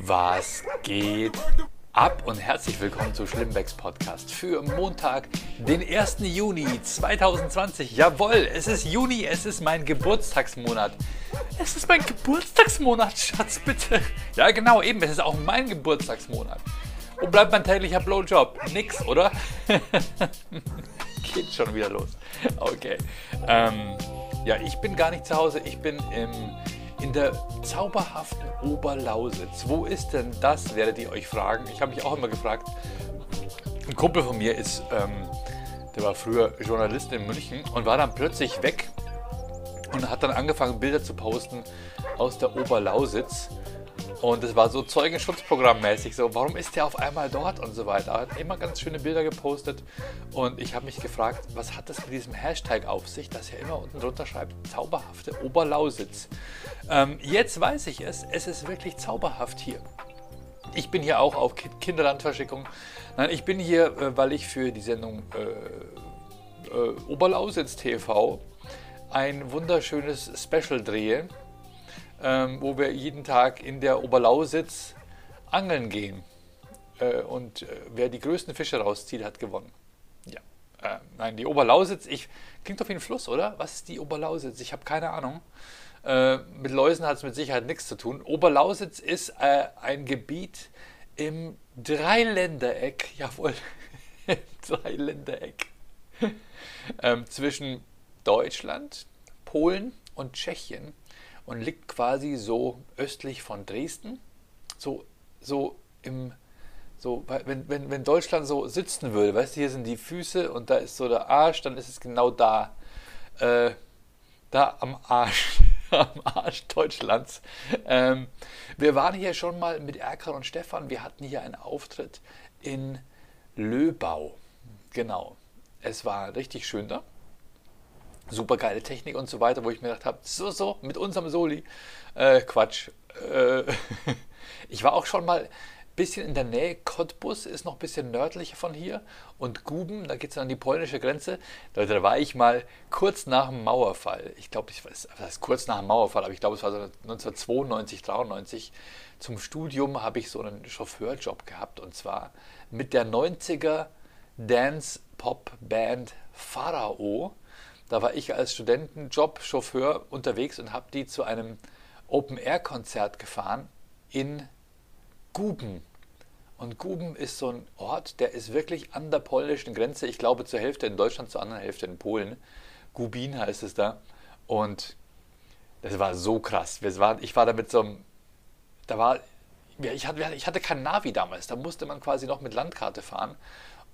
Was geht ab und herzlich willkommen zu Schlimmbecks Podcast für Montag, den 1. Juni 2020. Jawohl, es ist Juni, es ist mein Geburtstagsmonat. Es ist mein Geburtstagsmonat, Schatz, bitte. Ja, genau, eben, es ist auch mein Geburtstagsmonat. Wo bleibt mein täglicher Blowjob? Nix, oder? Geht schon wieder los. Okay. Ähm, ja, ich bin gar nicht zu Hause, ich bin im in der zauberhaften Oberlausitz. Wo ist denn das, werdet ihr euch fragen. Ich habe mich auch immer gefragt. Ein Kumpel von mir ist, ähm, der war früher Journalist in München und war dann plötzlich weg und hat dann angefangen, Bilder zu posten aus der Oberlausitz. Und es war so Zeugenschutzprogrammmäßig, so warum ist der auf einmal dort und so weiter. Er hat immer ganz schöne Bilder gepostet und ich habe mich gefragt, was hat das mit diesem Hashtag auf sich, dass er immer unten drunter schreibt, zauberhafte Oberlausitz. Ähm, jetzt weiß ich es, es ist wirklich zauberhaft hier. Ich bin hier auch auf Kinderlandverschickung. Nein, ich bin hier, äh, weil ich für die Sendung äh, äh, Oberlausitz TV ein wunderschönes Special drehe ähm, wo wir jeden Tag in der Oberlausitz angeln gehen. Äh, und äh, wer die größten Fische rauszieht, hat gewonnen. Ja. Äh, nein, die Oberlausitz, ich, klingt doch wie ein Fluss, oder? Was ist die Oberlausitz? Ich habe keine Ahnung. Äh, mit Läusen hat es mit Sicherheit nichts zu tun. Oberlausitz ist äh, ein Gebiet im Dreiländereck, jawohl, Dreiländereck, ähm, zwischen Deutschland, Polen und Tschechien und liegt quasi so östlich von Dresden, so, so im, so, wenn, wenn, wenn Deutschland so sitzen würde, weißt du, hier sind die Füße und da ist so der Arsch, dann ist es genau da, äh, da am Arsch, am Arsch Deutschlands. Ähm, wir waren hier schon mal mit Erkan und Stefan, wir hatten hier einen Auftritt in Löbau, genau. Es war richtig schön da super geile Technik und so weiter, wo ich mir gedacht habe, so, so, mit unserem Soli. Äh, Quatsch. Äh, ich war auch schon mal ein bisschen in der Nähe. Cottbus ist noch ein bisschen nördlicher von hier. Und Guben, da geht es an die polnische Grenze. Da, da, war ich mal kurz nach dem Mauerfall. Ich glaube, ich weiß, das heißt kurz nach dem Mauerfall, aber ich glaube, es war so 1992, 93. Zum Studium habe ich so einen Chauffeurjob gehabt. Und zwar mit der 90er Dance-Pop-Band Pharao da war ich als Studentenjob-Chauffeur unterwegs und habe die zu einem Open-Air-Konzert gefahren in Guben. Und Guben ist so ein Ort, der ist wirklich an der polnischen Grenze. Ich glaube zur Hälfte in Deutschland, zur anderen Hälfte in Polen. Gubin heißt es da. Und das war so krass. ich war da mit so einem, da war, ich hatte, ich hatte kein Navi damals. Da musste man quasi noch mit Landkarte fahren.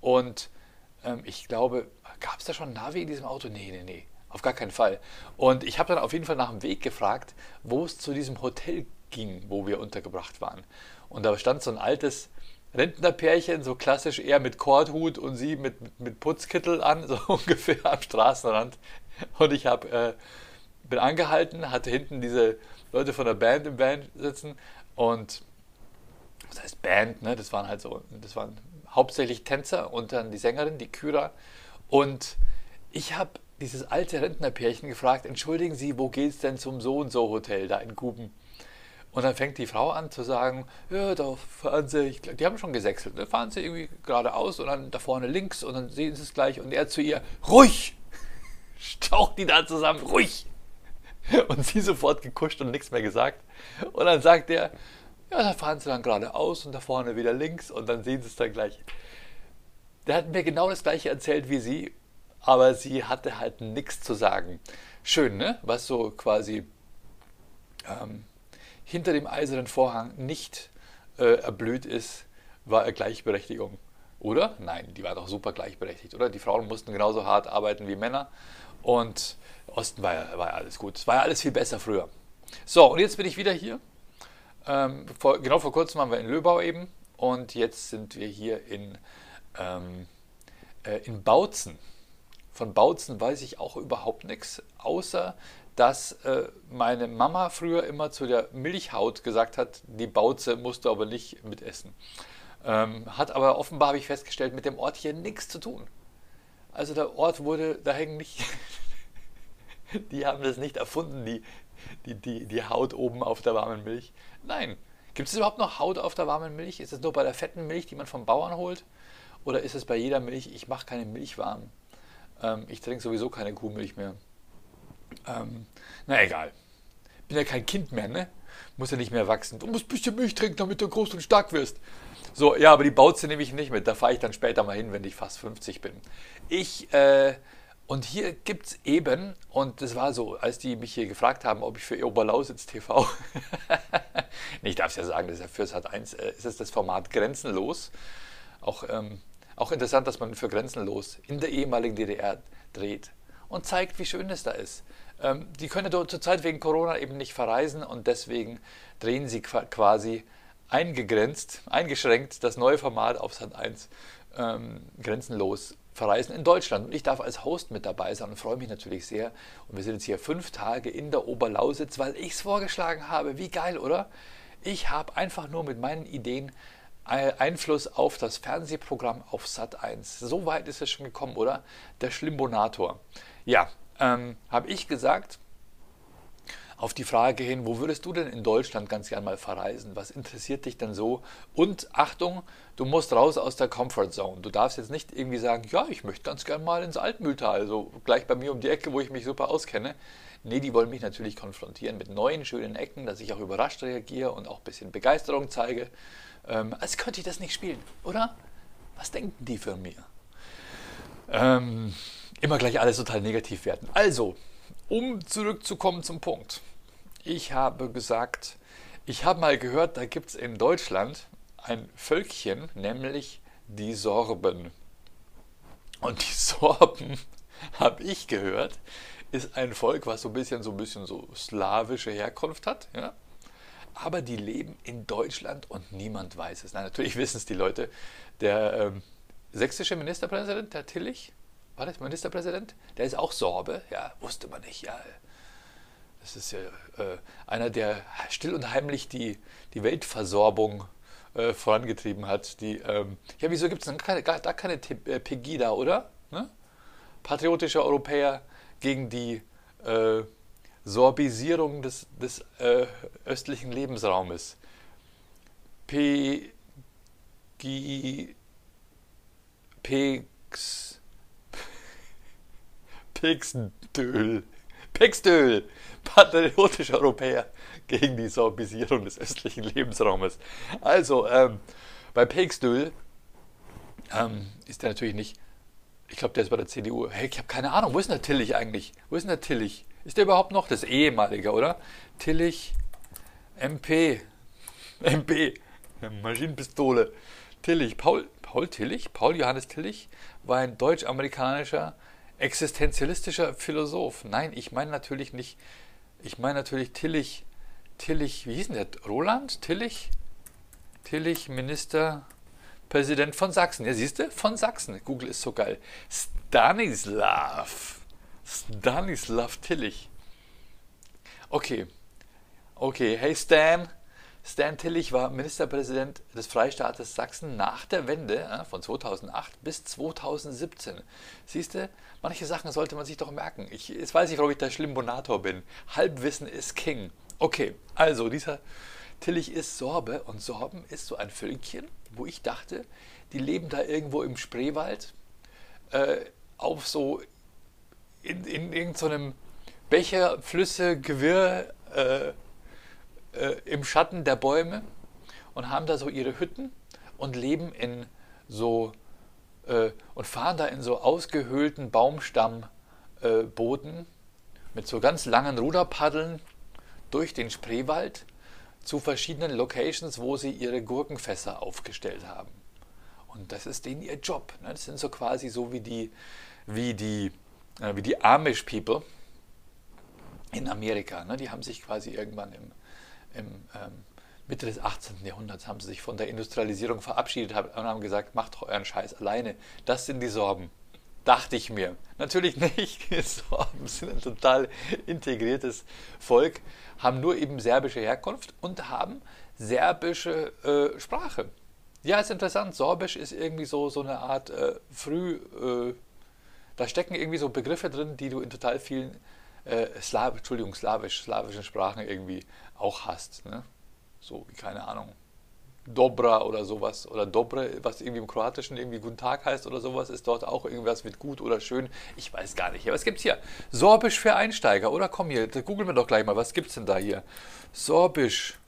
Und ähm, ich glaube, gab es da schon Navi in diesem Auto? Nee, nee, nee, auf gar keinen Fall. Und ich habe dann auf jeden Fall nach dem Weg gefragt, wo es zu diesem Hotel ging, wo wir untergebracht waren. Und da stand so ein altes Rentnerpärchen, so klassisch eher mit Korthut und sie mit, mit, mit Putzkittel an, so ungefähr am Straßenrand. Und ich hab, äh, bin angehalten, hatte hinten diese Leute von der Band im Band sitzen und was heißt Band, ne? Das waren halt so, das waren hauptsächlich Tänzer und dann die Sängerin, die Kyra. Und ich habe dieses alte Rentnerpärchen gefragt, entschuldigen Sie, wo geht es denn zum so und so Hotel da in Guben? Und dann fängt die Frau an zu sagen, ja, da fahren Sie, ich, die haben schon gesächselt, ne? fahren Sie irgendwie geradeaus und dann da vorne links und dann sehen Sie es gleich. Und er zu ihr, ruhig! Staucht die da zusammen, ruhig! Und sie sofort gekuscht und nichts mehr gesagt. Und dann sagt er, ja, da fahren sie dann geradeaus und da vorne wieder links und dann sehen sie es dann gleich. Der hat mir genau das gleiche erzählt wie sie, aber sie hatte halt nichts zu sagen. Schön, ne? Was so quasi ähm, hinter dem eisernen Vorhang nicht äh, erblüht ist, war Gleichberechtigung. Oder? Nein, die war doch super gleichberechtigt, oder? Die Frauen mussten genauso hart arbeiten wie Männer und Osten war ja, war ja alles gut. Es war ja alles viel besser früher. So, und jetzt bin ich wieder hier ähm, vor, genau vor kurzem waren wir in Löbau eben und jetzt sind wir hier in, ähm, äh, in Bautzen. Von Bautzen weiß ich auch überhaupt nichts, außer dass äh, meine Mama früher immer zu der Milchhaut gesagt hat, die Bauze musst du aber nicht mitessen. Ähm, hat aber offenbar, habe ich festgestellt, mit dem Ort hier nichts zu tun. Also der Ort wurde, da hängen nicht, die haben das nicht erfunden, die, die, die, die Haut oben auf der warmen Milch. Nein, Gibt es überhaupt noch Haut auf der warmen Milch? Ist es nur bei der fetten Milch, die man vom Bauern holt? Oder ist es bei jeder Milch, ich mache keine Milch warm? Ähm, ich trinke sowieso keine Kuhmilch mehr. Ähm, na egal. Bin ja kein Kind mehr, ne? Muss ja nicht mehr wachsen. Du musst ein bisschen Milch trinken, damit du groß und stark wirst. So, ja, aber die Bauze nehme ich nicht mit. Da fahre ich dann später mal hin, wenn ich fast 50 bin. Ich, äh, und hier gibt es eben, und das war so, als die mich hier gefragt haben, ob ich für Oberlausitz TV, ich darf es ja sagen, das ist ja für Sat 1, äh, ist es das Format Grenzenlos. Auch, ähm, auch interessant, dass man für Grenzenlos in der ehemaligen DDR dreht und zeigt, wie schön es da ist. Ähm, die können dort zurzeit wegen Corona eben nicht verreisen und deswegen drehen sie quasi eingegrenzt, eingeschränkt das neue Format auf Sat 1 ähm, grenzenlos verreisen in Deutschland. Und ich darf als Host mit dabei sein und freue mich natürlich sehr. Und wir sind jetzt hier fünf Tage in der Oberlausitz, weil ich es vorgeschlagen habe. Wie geil, oder? Ich habe einfach nur mit meinen Ideen Einfluss auf das Fernsehprogramm auf Sat 1. So weit ist es schon gekommen, oder? Der Schlimbonator. Ja, ähm, habe ich gesagt, auf die Frage hin, wo würdest du denn in Deutschland ganz gern mal verreisen? Was interessiert dich denn so? Und Achtung, du musst raus aus der Comfort Zone. Du darfst jetzt nicht irgendwie sagen, ja, ich möchte ganz gern mal ins Altmühltal, so gleich bei mir um die Ecke, wo ich mich super auskenne. Nee, die wollen mich natürlich konfrontieren mit neuen, schönen Ecken, dass ich auch überrascht reagiere und auch ein bisschen Begeisterung zeige. Ähm, als könnte ich das nicht spielen, oder? Was denken die von mir? Ähm, immer gleich alles total negativ werden. Also, um zurückzukommen zum Punkt. Ich habe gesagt, ich habe mal gehört, da gibt es in Deutschland ein Völkchen, nämlich die Sorben. Und die Sorben, habe ich gehört, ist ein Volk, was so ein bisschen so ein bisschen so slawische Herkunft hat, ja? Aber die leben in Deutschland und niemand weiß es. Na, natürlich wissen es die Leute. Der ähm, sächsische Ministerpräsident, der Tillich, war das Ministerpräsident? Der ist auch Sorbe, ja, wusste man nicht, ja. Das ist ja äh, einer, der still und heimlich die, die Weltversorbung äh, vorangetrieben hat. Die, ähm, ja, wieso gibt es keine, gar, gar keine äh, Pegida, oder? Ne? Patriotischer Europäer gegen die äh, Sorbisierung des, des äh, östlichen Lebensraumes. P. G. Pex. Pixdöl. Pixdöl. Patriotischer Europäer gegen die Sorbisierung des östlichen Lebensraumes. Also, ähm, bei Pixdöl ähm, ist der natürlich nicht. Ich glaube, der ist bei der CDU. Hey, ich habe keine Ahnung. Wo ist denn der Tillich eigentlich? Wo ist denn der Tillich? Ist der überhaupt noch? Das ehemalige, oder? Tillich MP. MP. Maschinenpistole. Tillich. Paul, Paul Tillich? Paul Johannes Tillich war ein deutsch-amerikanischer existenzialistischer Philosoph. Nein, ich meine natürlich nicht. Ich meine natürlich Tillich. Tillich, wie hieß denn der? Roland? Tillich? Tillich, Ministerpräsident von Sachsen. Ja, siehst du? Von Sachsen. Google ist so geil. Stanislav. Stanislav Tillich. Okay. Okay, hey Stan. Stan Tillich war Ministerpräsident des Freistaates Sachsen nach der Wende von 2008 bis 2017. Siehst du, manche Sachen sollte man sich doch merken. Ich, jetzt weiß ich, warum ich der Schlimbonator bin. Halbwissen ist King. Okay, also dieser Tillich ist Sorbe und Sorben ist so ein Völkchen, wo ich dachte, die leben da irgendwo im Spreewald äh, auf so in, in irgendeinem Becher, Flüsse, Gewirr äh, äh, im Schatten der Bäume und haben da so ihre Hütten und leben in so äh, und fahren da in so ausgehöhlten Baumstammbooten mit so ganz langen Ruderpaddeln durch den Spreewald zu verschiedenen Locations, wo sie ihre Gurkenfässer aufgestellt haben. Und das ist denen ihr Job. Ne? Das sind so quasi so wie die, wie die äh, wie die Amish People in Amerika. Ne? Die haben sich quasi irgendwann im, im ähm, Mitte des 18. Jahrhunderts haben sie sich von der Industrialisierung verabschiedet und haben gesagt, macht euren Scheiß alleine. Das sind die Sorben. Dachte ich mir. Natürlich nicht. Die Sorben sind ein total integriertes Volk, haben nur eben serbische Herkunft und haben serbische äh, Sprache. Ja, ist interessant. Sorbisch ist irgendwie so, so eine Art äh, früh äh, da stecken irgendwie so Begriffe drin, die du in total vielen äh, Slav, Entschuldigung, slawisch, slawischen Sprachen irgendwie auch hast. Ne? so wie keine Ahnung, Dobra oder sowas oder Dobre, was irgendwie im Kroatischen irgendwie Guten Tag heißt oder sowas, ist dort auch irgendwas mit gut oder schön. Ich weiß gar nicht. Aber es hier? Sorbisch für Einsteiger, oder? Komm hier, googeln wir doch gleich mal. Was gibt es denn da hier? Sorbisch.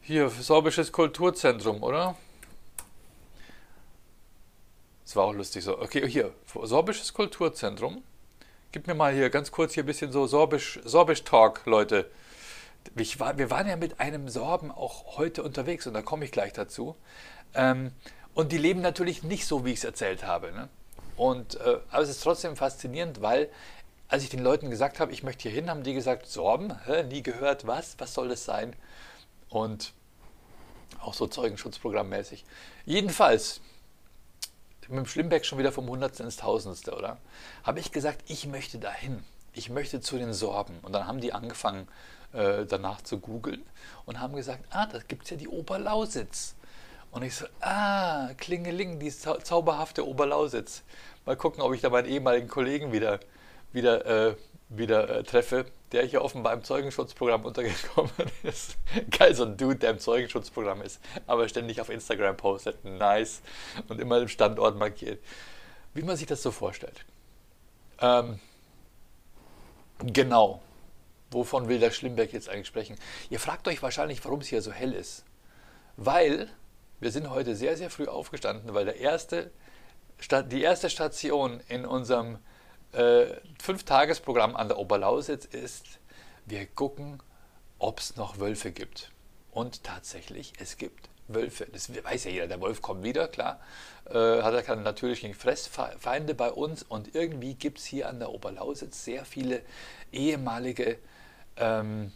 Hier, Sorbisches Kulturzentrum, oder? War auch lustig so. Okay, hier, Sorbisches Kulturzentrum. Gib mir mal hier ganz kurz hier ein bisschen so Sorbisch, Sorbisch Talk, Leute war, wir waren ja mit einem Sorben auch heute unterwegs und da komme ich gleich dazu. Ähm, und die leben natürlich nicht so, wie ich es erzählt habe. Ne? Und, äh, aber es ist trotzdem faszinierend, weil als ich den Leuten gesagt habe, ich möchte hier hin, haben die gesagt, Sorben, Hä? nie gehört, was, was soll das sein? Und auch so Zeugenschutzprogrammmäßig. Jedenfalls, mit dem Schlimbeck schon wieder vom Hundertsten ins Tausendste, oder? Habe ich gesagt, ich möchte dahin. Ich möchte zu den Sorben. Und dann haben die angefangen, äh, danach zu googeln und haben gesagt, ah, da gibt es ja die Oberlausitz. Und ich so, ah, Klingeling, die zau zauberhafte Oberlausitz. Mal gucken, ob ich da meinen ehemaligen Kollegen wieder, wieder, äh, wieder äh, treffe, der hier offenbar im Zeugenschutzprogramm untergekommen ist. Geil, so ein Dude, der im Zeugenschutzprogramm ist, aber ständig auf Instagram postet. Nice. Und immer den Standort markiert. Wie man sich das so vorstellt. Ähm, genau. Wovon will der Schlimberg jetzt eigentlich sprechen? Ihr fragt euch wahrscheinlich, warum es hier so hell ist. Weil wir sind heute sehr, sehr früh aufgestanden, weil der erste, die erste Station in unserem äh, Fünf-Tages-Programm an der Oberlausitz ist, wir gucken, ob es noch Wölfe gibt. Und tatsächlich, es gibt Wölfe. Das weiß ja jeder, der Wolf kommt wieder, klar. Äh, hat er keine natürlichen Fressfeinde bei uns. Und irgendwie gibt es hier an der Oberlausitz sehr viele ehemalige ähm,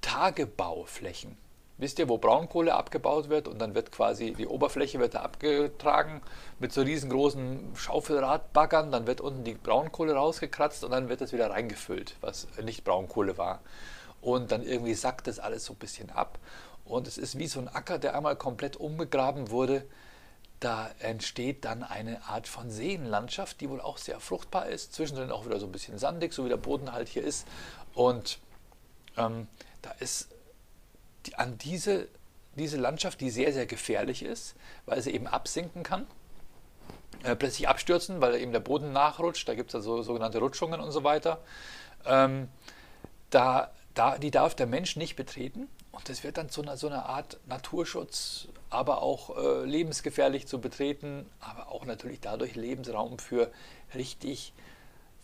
Tagebauflächen. Wisst ihr, wo Braunkohle abgebaut wird und dann wird quasi die Oberfläche wird da abgetragen mit so riesengroßen Schaufelradbaggern, dann wird unten die Braunkohle rausgekratzt und dann wird das wieder reingefüllt, was nicht Braunkohle war. Und dann irgendwie sackt das alles so ein bisschen ab und es ist wie so ein Acker, der einmal komplett umgegraben wurde. Da entsteht dann eine Art von Seenlandschaft, die wohl auch sehr fruchtbar ist, zwischendrin auch wieder so ein bisschen sandig, so wie der Boden halt hier ist. Und ähm, da ist an diese, diese Landschaft, die sehr, sehr gefährlich ist, weil sie eben absinken kann, äh, plötzlich abstürzen, weil eben der Boden nachrutscht. Da gibt es also sogenannte Rutschungen und so weiter. Ähm, da, da, die darf der Mensch nicht betreten. Und das wird dann zu einer, so einer Art Naturschutz, aber auch äh, lebensgefährlich zu betreten, aber auch natürlich dadurch Lebensraum für richtig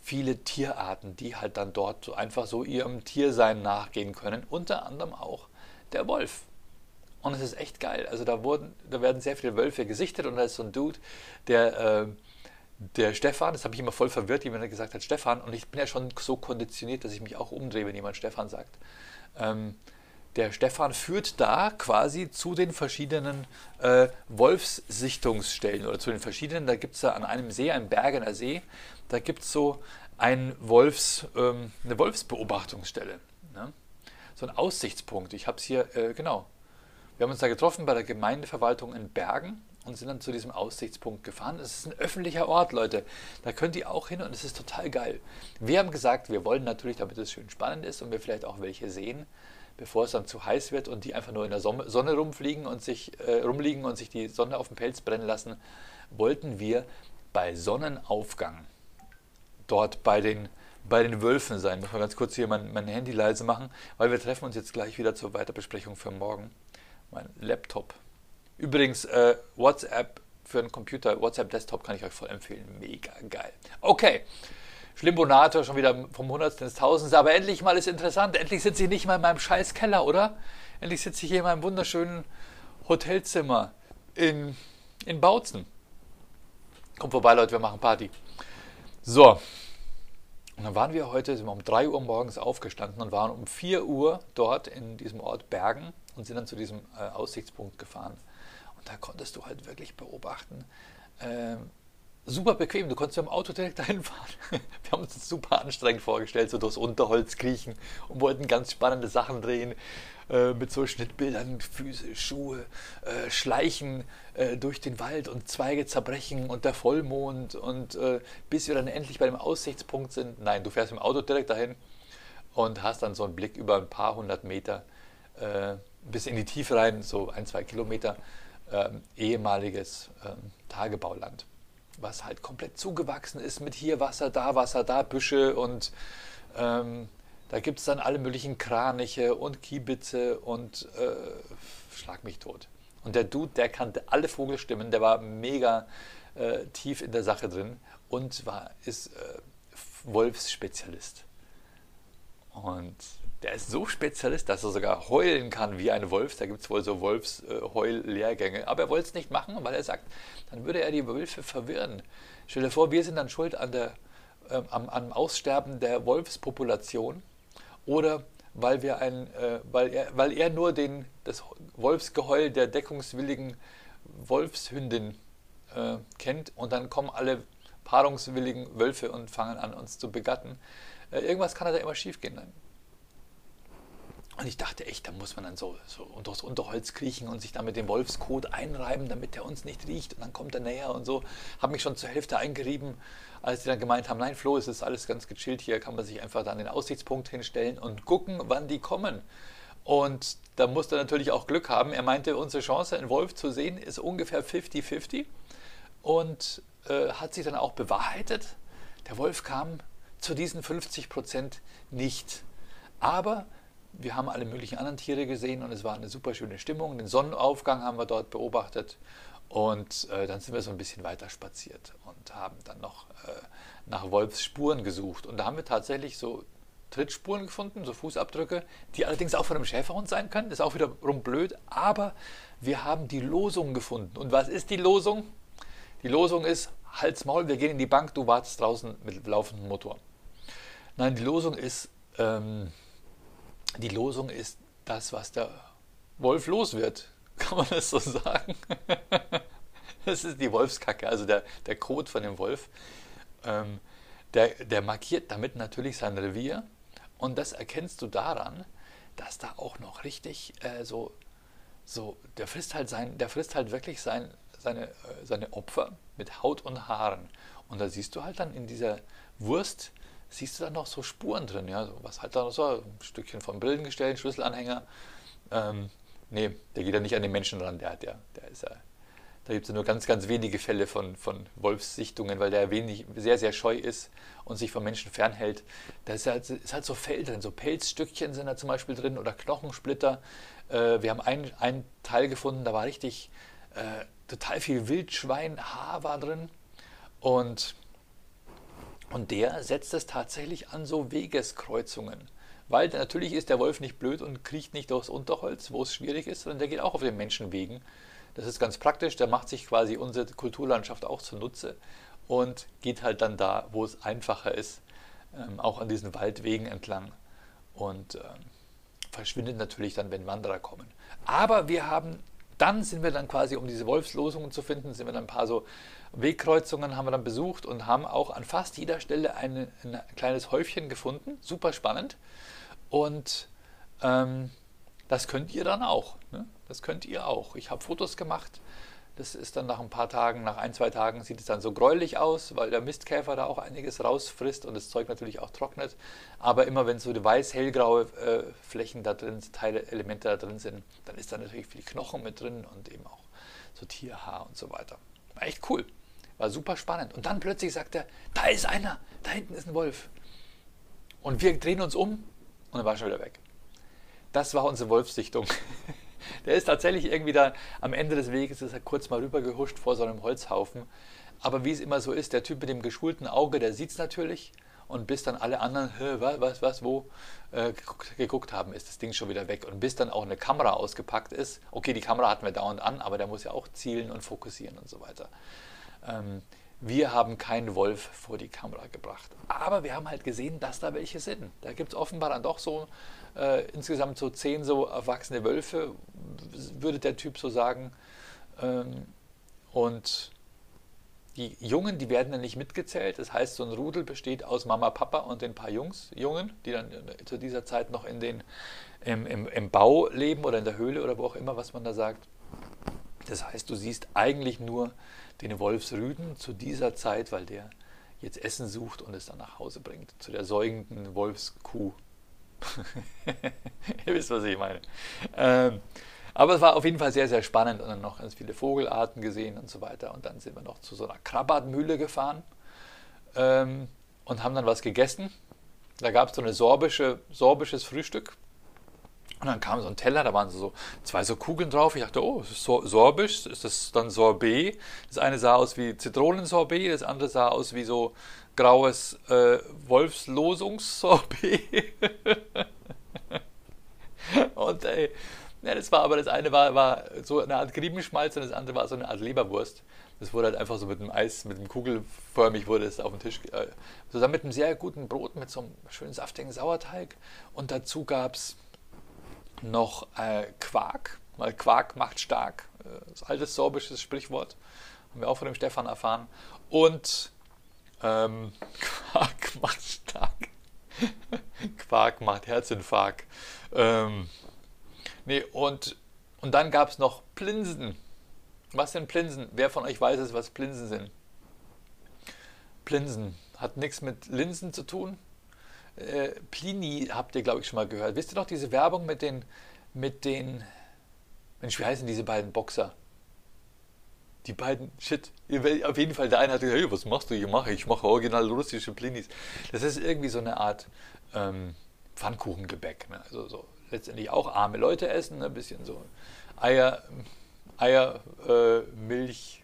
viele Tierarten, die halt dann dort so einfach so ihrem Tiersein nachgehen können, unter anderem auch der Wolf. Und es ist echt geil. Also da, wurden, da werden sehr viele Wölfe gesichtet und da ist so ein Dude, der, äh, der Stefan, das habe ich immer voll verwirrt, er gesagt hat, Stefan, und ich bin ja schon so konditioniert, dass ich mich auch umdrehe, wenn jemand Stefan sagt. Ähm, der Stefan führt da quasi zu den verschiedenen äh, Wolfssichtungsstellen oder zu den verschiedenen, da gibt es da an einem See, einem Bergener See, da gibt es so ein Wolfs, ähm, eine Wolfsbeobachtungsstelle. So ein Aussichtspunkt. Ich habe es hier, äh, genau. Wir haben uns da getroffen bei der Gemeindeverwaltung in Bergen und sind dann zu diesem Aussichtspunkt gefahren. Es ist ein öffentlicher Ort, Leute. Da könnt ihr auch hin und es ist total geil. Wir haben gesagt, wir wollen natürlich, damit es schön spannend ist und wir vielleicht auch welche sehen, bevor es dann zu heiß wird und die einfach nur in der Sonne rumfliegen und sich äh, rumliegen und sich die Sonne auf den Pelz brennen lassen, wollten wir bei Sonnenaufgang dort bei den, bei den Wölfen sein. Muss mal ganz kurz hier mein, mein Handy leise machen, weil wir treffen uns jetzt gleich wieder zur Weiterbesprechung für morgen. Mein Laptop. Übrigens, äh, WhatsApp für einen Computer, WhatsApp Desktop kann ich euch voll empfehlen. Mega geil. Okay. Schlimbonator schon wieder vom Hundertsten ins Tausendste, aber endlich mal ist interessant. Endlich sitze ich nicht mal in meinem scheiß Keller, oder? Endlich sitze ich hier in meinem wunderschönen Hotelzimmer in, in Bautzen. Kommt vorbei, Leute, wir machen Party. So, und dann waren wir heute, sind wir um 3 Uhr morgens aufgestanden und waren um 4 Uhr dort in diesem Ort Bergen und sind dann zu diesem äh, Aussichtspunkt gefahren. Und da konntest du halt wirklich beobachten, äh, super bequem. Du konntest mit dem Auto direkt dahin fahren. Wir haben uns das super anstrengend vorgestellt, so durchs Unterholz kriechen und wollten ganz spannende Sachen drehen. Äh, mit so Schnittbildern, Füße, Schuhe, äh, Schleichen äh, durch den Wald und Zweige zerbrechen und der Vollmond und äh, bis wir dann endlich bei dem Aussichtspunkt sind. Nein, du fährst dem Auto direkt dahin und hast dann so einen Blick über ein paar hundert Meter äh, bis in die Tiefe rein, so ein, zwei Kilometer, ähm, ehemaliges ähm, Tagebauland, was halt komplett zugewachsen ist mit hier Wasser, da Wasser, da Büsche und ähm, da gibt es dann alle möglichen Kraniche und Kiebitze und äh, schlag mich tot. Und der Dude, der kannte alle Vogelstimmen, der war mega äh, tief in der Sache drin und war, ist äh, Wolfsspezialist. Und der ist so Spezialist, dass er sogar heulen kann wie ein Wolf. Da gibt es wohl so Wolfsheul-Lehrgänge. Aber er wollte es nicht machen, weil er sagt, dann würde er die Wölfe verwirren. Stell dir vor, wir sind dann schuld an der, äh, am, am, Aussterben der Wolfspopulation. Oder weil, wir ein, äh, weil, er, weil er nur den, das Wolfsgeheul der deckungswilligen Wolfshündin äh, kennt und dann kommen alle paarungswilligen Wölfe und fangen an, uns zu begatten. Äh, irgendwas kann da immer schief gehen. Und ich dachte echt, da muss man dann so, so durchs Unterholz kriechen und sich dann mit dem Wolfskot einreiben, damit der uns nicht riecht. Und dann kommt er näher und so. Habe mich schon zur Hälfte eingerieben, als die dann gemeint haben, nein Flo, es ist alles ganz gechillt hier, kann man sich einfach dann den Aussichtspunkt hinstellen und gucken, wann die kommen. Und da musste er natürlich auch Glück haben. Er meinte, unsere Chance, einen Wolf zu sehen, ist ungefähr 50-50. Und äh, hat sich dann auch bewahrheitet. Der Wolf kam zu diesen 50 Prozent nicht. Aber wir haben alle möglichen anderen Tiere gesehen und es war eine super schöne Stimmung. Den Sonnenaufgang haben wir dort beobachtet und äh, dann sind wir so ein bisschen weiter spaziert und haben dann noch äh, nach Wolfsspuren gesucht. Und da haben wir tatsächlich so Trittspuren gefunden, so Fußabdrücke, die allerdings auch von einem Schäferhund sein können. Ist auch wiederum blöd, aber wir haben die Losung gefunden. Und was ist die Losung? Die Losung ist, Hals, Maul, wir gehen in die Bank, du wartest draußen mit laufendem Motor. Nein, die Losung ist, ähm, die Losung ist das, was der Wolf los wird. Kann man das so sagen? das ist die Wolfskacke, also der, der Kot von dem Wolf. Ähm, der, der markiert damit natürlich sein Revier. Und das erkennst du daran, dass da auch noch richtig äh, so, so, der frisst halt sein, der frisst halt wirklich sein, seine, äh, seine Opfer mit Haut und Haaren. Und da siehst du halt dann in dieser Wurst, siehst du dann noch so Spuren drin, ja, was halt da noch so, ein Stückchen vom Brillengestell, Schlüsselanhänger. Ähm, nee, der geht ja nicht an den Menschen ran, der, der, der ist ja, da gibt es ja nur ganz, ganz wenige Fälle von, von Wolfssichtungen, weil der wenig, sehr, sehr scheu ist und sich vom Menschen fernhält. Da ist halt, ist halt so Fell drin, so Pelzstückchen sind da zum Beispiel drin oder Knochensplitter. Äh, wir haben einen Teil gefunden, da war richtig äh, total viel Wildschweinhaar war drin. Und, und der setzt es tatsächlich an so Wegeskreuzungen. Weil natürlich ist der Wolf nicht blöd und kriecht nicht durchs Unterholz, wo es schwierig ist, sondern der geht auch auf den Menschenwegen. Das ist ganz praktisch, der macht sich quasi unsere Kulturlandschaft auch zunutze und geht halt dann da, wo es einfacher ist, ähm, auch an diesen Waldwegen entlang und ähm, verschwindet natürlich dann, wenn Wanderer kommen. Aber wir haben dann sind wir dann quasi, um diese Wolfslosungen zu finden, sind wir dann ein paar so Wegkreuzungen haben wir dann besucht und haben auch an fast jeder Stelle eine, ein kleines Häufchen gefunden. Super spannend. Und ähm, das könnt ihr dann auch. Ne? Das könnt ihr auch. Ich habe Fotos gemacht das ist dann nach ein paar Tagen, nach ein, zwei Tagen sieht es dann so gräulich aus, weil der Mistkäfer da auch einiges rausfrisst und das Zeug natürlich auch trocknet. Aber immer wenn so die weiß-hellgraue äh, Flächen da drin, Teile, Elemente da drin sind, dann ist da natürlich viel Knochen mit drin und eben auch so Tierhaar und so weiter. War echt cool. War super spannend. Und dann plötzlich sagt er, da ist einer, da hinten ist ein Wolf. Und wir drehen uns um und er war schon wieder weg. Das war unsere Wolfssichtung. Der ist tatsächlich irgendwie da am Ende des Weges, ist er kurz mal rübergehuscht vor so einem Holzhaufen. Aber wie es immer so ist, der Typ mit dem geschulten Auge, der sieht es natürlich. Und bis dann alle anderen, was, was, was, wo, äh, geguckt haben, ist das Ding schon wieder weg. Und bis dann auch eine Kamera ausgepackt ist. Okay, die Kamera hatten wir dauernd an, aber der muss ja auch zielen und fokussieren und so weiter. Ähm, wir haben keinen Wolf vor die Kamera gebracht. Aber wir haben halt gesehen, dass da welche sind. Da gibt es offenbar dann doch so äh, insgesamt so zehn so erwachsene Wölfe, würde der Typ so sagen. Ähm, und die Jungen, die werden dann nicht mitgezählt. Das heißt, so ein Rudel besteht aus Mama, Papa und den paar Jungs, Jungen, die dann zu dieser Zeit noch in den, im, im, im Bau leben oder in der Höhle oder wo auch immer, was man da sagt. Das heißt, du siehst eigentlich nur den Wolfsrüden zu dieser Zeit, weil der jetzt Essen sucht und es dann nach Hause bringt, zu der säugenden Wolfskuh. Ihr wisst, was ich meine. Ähm, aber es war auf jeden Fall sehr, sehr spannend und dann noch ganz viele Vogelarten gesehen und so weiter. Und dann sind wir noch zu so einer Krabbertmühle gefahren ähm, und haben dann was gegessen. Da gab es so ein sorbische, sorbisches Frühstück. Und dann kam so ein Teller, da waren so zwei so Kugeln drauf. Ich dachte, oh, ist sorbisch, ist das dann Sorbet? Das eine sah aus wie Zitronensorbet, das andere sah aus wie so graues äh, Wolfslosungssorbet. und ey, ja, das war aber das eine war, war so eine Art Griebenschmalz und das andere war so eine Art Leberwurst. Das wurde halt einfach so mit dem Eis, mit dem Kugelförmig wurde es auf den Tisch, äh, zusammen mit einem sehr guten Brot, mit so einem schönen saftigen Sauerteig. Und dazu gab es noch äh, Quark, weil Quark macht stark. Äh, das altes sorbisches Sprichwort. Haben wir auch von dem Stefan erfahren. Und ähm, Quark macht stark. Quark macht Herzinfarkt. Ähm, nee, und, und dann gab es noch Plinsen. Was sind Plinsen? Wer von euch weiß es, was Plinsen sind? Plinsen hat nichts mit Linsen zu tun. Äh, Plini habt ihr, glaube ich, schon mal gehört. Wisst ihr doch diese Werbung mit den, mit den, Mensch, wie heißen diese beiden Boxer? Die beiden, shit, auf jeden Fall, der eine hat gesagt, hey, was machst du? Ich mache, ich mache original russische Plinis. Das ist irgendwie so eine Art ähm, Pfannkuchengebäck. Ne? Also so letztendlich auch arme Leute essen, ne? ein bisschen so Eier, Eier, äh, Milch,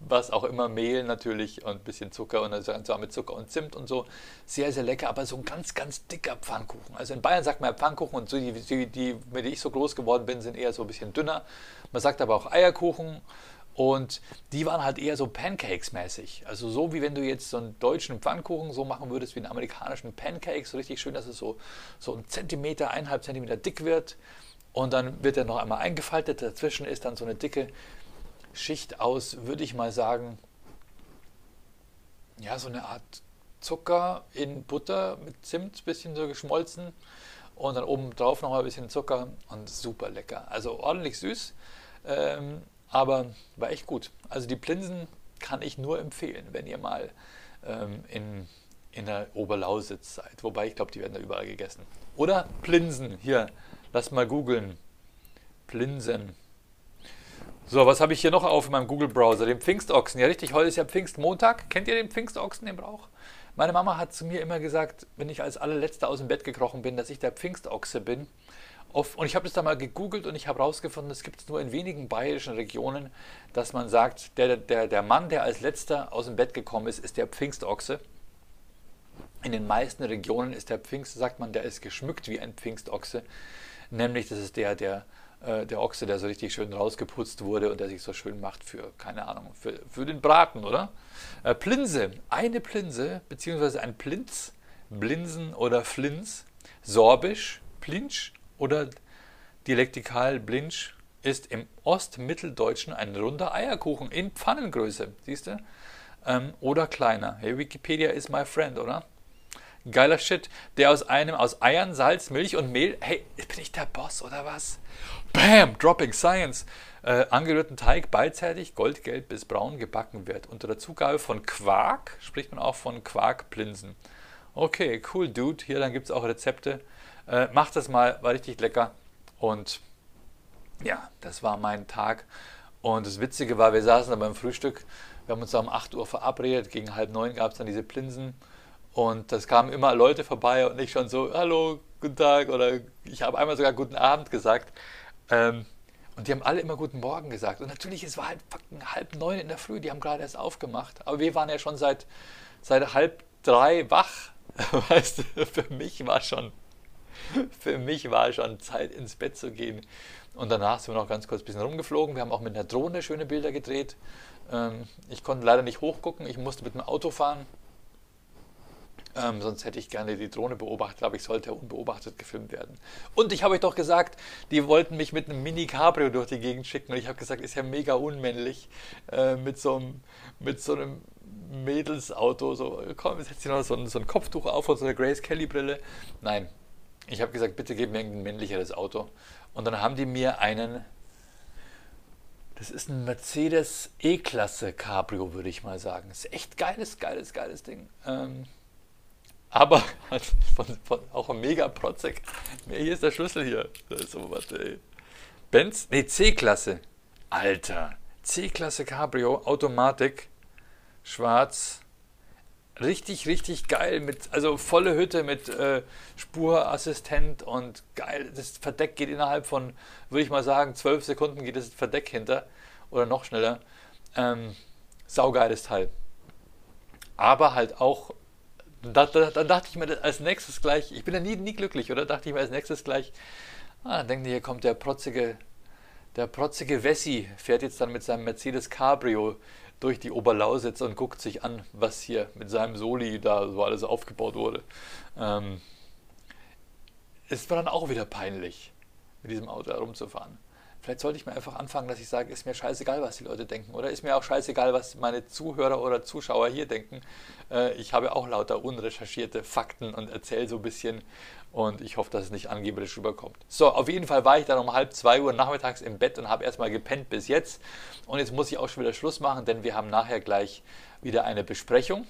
was auch immer, Mehl natürlich und ein bisschen Zucker und zwar mit Zucker und Zimt und so. Sehr, sehr lecker, aber so ein ganz, ganz dicker Pfannkuchen. Also in Bayern sagt man ja Pfannkuchen und so die, die, die, mit denen ich so groß geworden bin, sind eher so ein bisschen dünner. Man sagt aber auch Eierkuchen und die waren halt eher so Pancakes-mäßig. Also so wie wenn du jetzt so einen deutschen Pfannkuchen so machen würdest wie einen amerikanischen Pancake. So richtig schön, dass es so, so ein Zentimeter, eineinhalb Zentimeter dick wird. Und dann wird er noch einmal eingefaltet. Dazwischen ist dann so eine dicke Schicht aus, würde ich mal sagen, ja, so eine Art Zucker in Butter mit Zimt, bisschen so geschmolzen. Und dann oben drauf noch mal ein bisschen Zucker und super lecker. Also ordentlich süß. Ähm, aber war echt gut. Also die Plinsen kann ich nur empfehlen, wenn ihr mal ähm, in, in der Oberlausitz seid. Wobei ich glaube, die werden da überall gegessen. Oder Plinsen. Hier, lass mal googeln. Plinsen. So, was habe ich hier noch auf in meinem Google-Browser? Den Pfingstochsen. Ja, richtig, heute ist ja Pfingstmontag. Kennt ihr den Pfingstochsen, den Brauch? Meine Mama hat zu mir immer gesagt, wenn ich als allerletzter aus dem Bett gekrochen bin, dass ich der Pfingstochse bin und ich habe das da mal gegoogelt und ich habe herausgefunden, es gibt es nur in wenigen bayerischen Regionen, dass man sagt, der, der, der Mann, der als letzter aus dem Bett gekommen ist, ist der Pfingstochse. In den meisten Regionen ist der Pfingst, sagt man, der ist geschmückt wie ein Pfingstochse. Nämlich, das ist der, der, der Ochse, der so richtig schön rausgeputzt wurde und der sich so schön macht für, keine Ahnung, für, für den Braten, oder? Äh, Plinse, eine Plinse, beziehungsweise ein Plinz, Blinsen oder Flins, Sorbisch, Plinsch oder dialektikal Blinch ist im Ostmitteldeutschen ein runder Eierkuchen in Pfannengröße, siehst du? Ähm, oder kleiner. Hey, Wikipedia is my friend, oder? Geiler Shit, der aus einem, aus Eiern, Salz, Milch und Mehl, hey, bin ich der Boss oder was? Bam, Dropping Science. Äh, angerührten Teig beidseitig goldgelb bis braun gebacken wird. Unter der Zugabe von Quark spricht man auch von Quarkplinsen. Okay, cool, Dude. Hier, dann gibt es auch Rezepte äh, macht das mal, war richtig lecker. Und ja, das war mein Tag. Und das Witzige war, wir saßen da beim Frühstück, wir haben uns da um 8 Uhr verabredet, gegen halb neun gab es dann diese Plinsen. Und das kamen immer Leute vorbei und ich schon so, hallo, guten Tag oder ich habe einmal sogar guten Abend gesagt. Ähm, und die haben alle immer guten Morgen gesagt. Und natürlich, es war halt halb neun in der Früh, die haben gerade erst aufgemacht. Aber wir waren ja schon seit, seit halb drei wach. Weißt du, für mich war schon für mich war schon Zeit, ins Bett zu gehen. Und danach sind wir noch ganz kurz ein bisschen rumgeflogen. Wir haben auch mit einer Drohne schöne Bilder gedreht. Ähm, ich konnte leider nicht hochgucken, ich musste mit dem Auto fahren. Ähm, sonst hätte ich gerne die Drohne beobachtet, aber ich sollte unbeobachtet gefilmt werden. Und ich habe euch doch gesagt, die wollten mich mit einem Mini-Cabrio durch die Gegend schicken. Und ich habe gesagt, ist ja mega unmännlich, äh, mit, so einem, mit so einem Mädelsauto. So, komm, setz dir noch so ein, so ein Kopftuch auf und so eine Grace Kelly-Brille. Nein, ich habe gesagt, bitte gib mir ein männlicheres Auto. Und dann haben die mir einen, das ist ein Mercedes E-Klasse Cabrio, würde ich mal sagen. Ist echt geiles, geiles, geiles Ding. Ähm, aber halt von, von, auch mega protzig. Hier ist der Schlüssel hier. So, warte, ey. Benz? Nee, C-Klasse. Alter. C-Klasse Cabrio, Automatik, schwarz. Richtig, richtig geil. Mit, also volle Hütte mit äh, Spurassistent und geil. Das Verdeck geht innerhalb von, würde ich mal sagen, zwölf Sekunden geht das Verdeck hinter. Oder noch schneller. Ähm, saugeiles Teil. Aber halt auch da, da, da, dachte ich mir als nächstes gleich, ich bin ja nie, nie glücklich, oder? Dachte ich mir als nächstes gleich, ah, dann denken die, hier kommt der protzige, der protzige Wessi, fährt jetzt dann mit seinem Mercedes Cabrio durch die Oberlausitz und guckt sich an, was hier mit seinem Soli da so alles aufgebaut wurde. Ähm, es war dann auch wieder peinlich, mit diesem Auto herumzufahren. Vielleicht sollte ich mir einfach anfangen, dass ich sage, ist mir scheißegal, was die Leute denken. Oder ist mir auch scheißegal, was meine Zuhörer oder Zuschauer hier denken. Äh, ich habe auch lauter unrecherchierte Fakten und erzähle so ein bisschen. Und ich hoffe, dass es nicht angeblich rüberkommt. So, auf jeden Fall war ich dann um halb zwei Uhr nachmittags im Bett und habe erstmal gepennt bis jetzt. Und jetzt muss ich auch schon wieder Schluss machen, denn wir haben nachher gleich wieder eine Besprechung.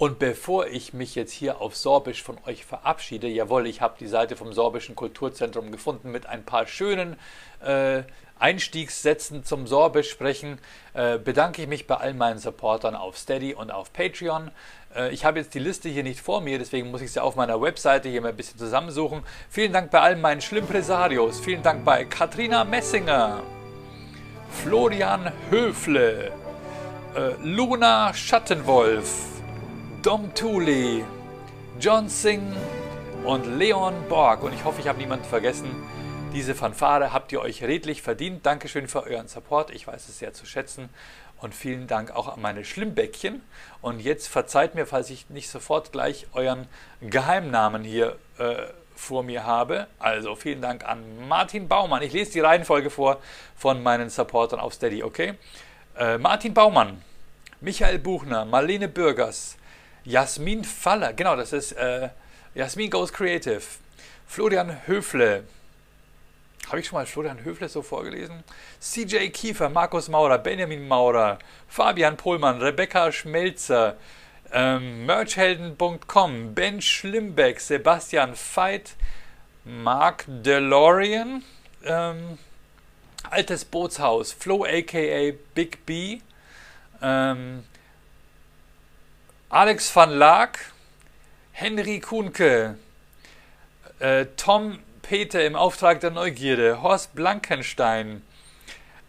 Und bevor ich mich jetzt hier auf Sorbisch von euch verabschiede, jawohl, ich habe die Seite vom Sorbischen Kulturzentrum gefunden mit ein paar schönen äh, Einstiegssätzen zum Sorbisch sprechen, äh, bedanke ich mich bei all meinen Supportern auf Steady und auf Patreon. Äh, ich habe jetzt die Liste hier nicht vor mir, deswegen muss ich sie auf meiner Webseite hier mal ein bisschen zusammensuchen. Vielen Dank bei allen meinen Schlimmpresarios. Vielen Dank bei Katrina Messinger, Florian Höfle, äh, Luna Schattenwolf, Dom Thule, John Singh und Leon Borg. Und ich hoffe, ich habe niemanden vergessen. Diese Fanfare habt ihr euch redlich verdient. Dankeschön für euren Support. Ich weiß es sehr zu schätzen. Und vielen Dank auch an meine Schlimmbäckchen. Und jetzt verzeiht mir, falls ich nicht sofort gleich euren Geheimnamen hier äh, vor mir habe. Also vielen Dank an Martin Baumann. Ich lese die Reihenfolge vor von meinen Supportern auf Steady, okay? Äh, Martin Baumann, Michael Buchner, Marlene Bürgers, Jasmin Faller, genau, das ist äh, Jasmin Goes Creative. Florian Höfle. Habe ich schon mal Florian Höfle so vorgelesen? CJ Kiefer, Markus Maurer, Benjamin Maurer, Fabian Pohlmann, Rebecca Schmelzer, ähm, Merchhelden.com, Ben Schlimbeck, Sebastian Veit, Mark DeLorean, ähm, Altes Bootshaus, Flo aka Big B, ähm, Alex van Laak, Henry Kuhnke, äh, Tom Peter im Auftrag der Neugierde, Horst Blankenstein,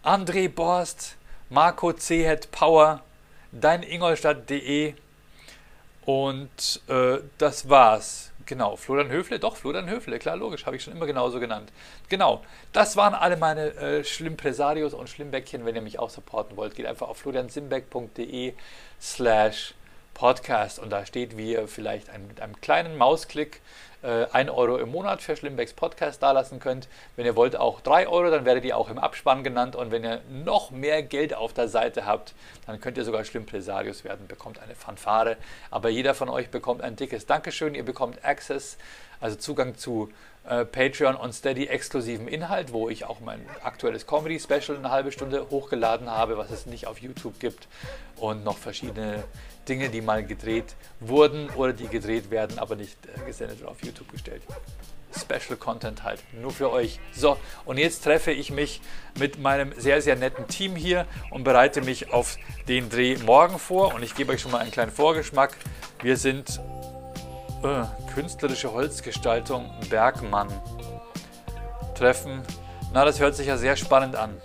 André Borst, Marco C. Het Power, deiningolstadt.de und äh, das war's. Genau, Florian Höfle, doch, Florian Höfle, klar, logisch, habe ich schon immer genauso genannt. Genau, das waren alle meine äh, Schlimmpresarios und Schlimmbäckchen. Wenn ihr mich auch supporten wollt, geht einfach auf floriansimbeck.de slash Podcast und da steht, wie ihr vielleicht ein, mit einem kleinen Mausklick äh, 1 Euro im Monat für Schlimmbecks Podcast dalassen könnt. Wenn ihr wollt auch 3 Euro, dann werdet ihr auch im Abspann genannt und wenn ihr noch mehr Geld auf der Seite habt, dann könnt ihr sogar Schlimmpresarius werden, bekommt eine Fanfare. Aber jeder von euch bekommt ein dickes Dankeschön, ihr bekommt Access, also Zugang zu äh, Patreon und Steady exklusiven Inhalt, wo ich auch mein aktuelles Comedy Special eine halbe Stunde hochgeladen habe, was es nicht auf YouTube gibt und noch verschiedene Dinge, die mal gedreht wurden oder die gedreht werden, aber nicht äh, gesendet oder auf YouTube gestellt. Special Content halt, nur für euch. So, und jetzt treffe ich mich mit meinem sehr, sehr netten Team hier und bereite mich auf den Dreh morgen vor. Und ich gebe euch schon mal einen kleinen Vorgeschmack. Wir sind äh, künstlerische Holzgestaltung Bergmann. Treffen. Na, das hört sich ja sehr spannend an.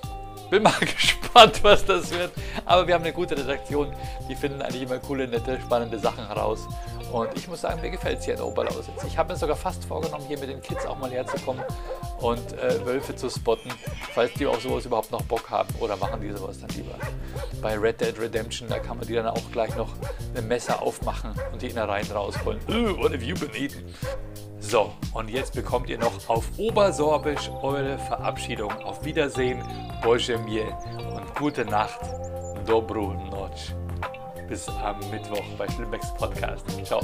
Bin mal gespannt, was das wird. Aber wir haben eine gute Redaktion. Die finden eigentlich immer coole, nette, spannende Sachen heraus. Und ich muss sagen, mir gefällt es hier in der Oberlausitz. Ich habe mir sogar fast vorgenommen, hier mit den Kids auch mal herzukommen und äh, Wölfe zu spotten, falls die auf sowas überhaupt noch Bock haben. Oder machen die sowas dann lieber. Bei Red Dead Redemption, da kann man die dann auch gleich noch ein Messer aufmachen und die Innereien rausholen. Uh, what have you been eating? So, und jetzt bekommt ihr noch auf Obersorbisch eure Verabschiedung. Auf Wiedersehen, Boże mir und gute Nacht, Dobru Noc. Bis am Mittwoch bei Schlimmbecks Podcast. Ciao.